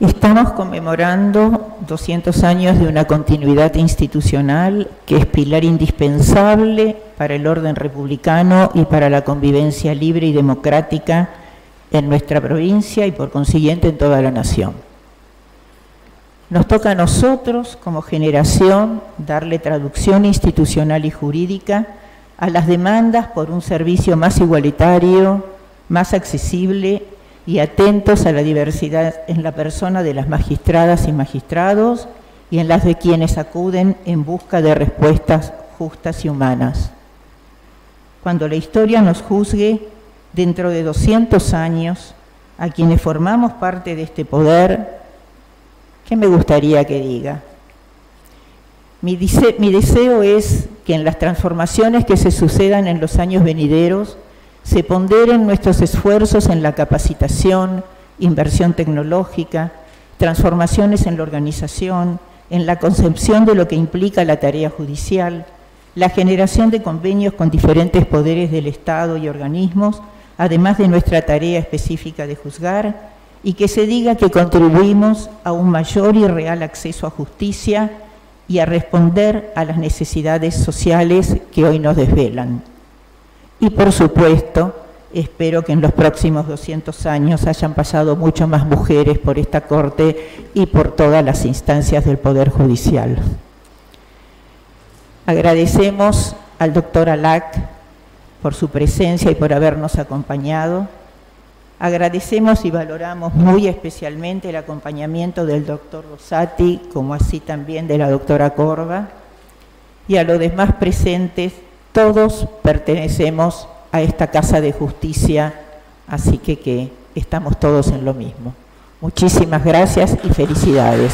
Estamos conmemorando 200 años de una continuidad institucional que es pilar indispensable para el orden republicano y para la convivencia libre y democrática en nuestra provincia y por consiguiente en toda la nación. Nos toca a nosotros como generación darle traducción institucional y jurídica a las demandas por un servicio más igualitario, más accesible y atentos a la diversidad en la persona de las magistradas y magistrados y en las de quienes acuden en busca de respuestas justas y humanas. Cuando la historia nos juzgue dentro de 200 años, a quienes formamos parte de este poder, ¿qué me gustaría que diga? Mi, mi deseo es que en las transformaciones que se sucedan en los años venideros, se ponderen nuestros esfuerzos en la capacitación, inversión tecnológica, transformaciones en la organización, en la concepción de lo que implica la tarea judicial, la generación de convenios con diferentes poderes del Estado y organismos, además de nuestra tarea específica de juzgar, y que se diga que contribuimos a un mayor y real acceso a justicia y a responder a las necesidades sociales que hoy nos desvelan. Y por supuesto, espero que en los próximos 200 años hayan pasado mucho más mujeres por esta Corte y por todas las instancias del Poder Judicial. Agradecemos al doctor Alac por su presencia y por habernos acompañado. Agradecemos y valoramos muy especialmente el acompañamiento del doctor Rosati, como así también de la doctora Corva, y a los demás presentes todos pertenecemos a esta casa de justicia, así que, que estamos todos en lo mismo. Muchísimas gracias y felicidades.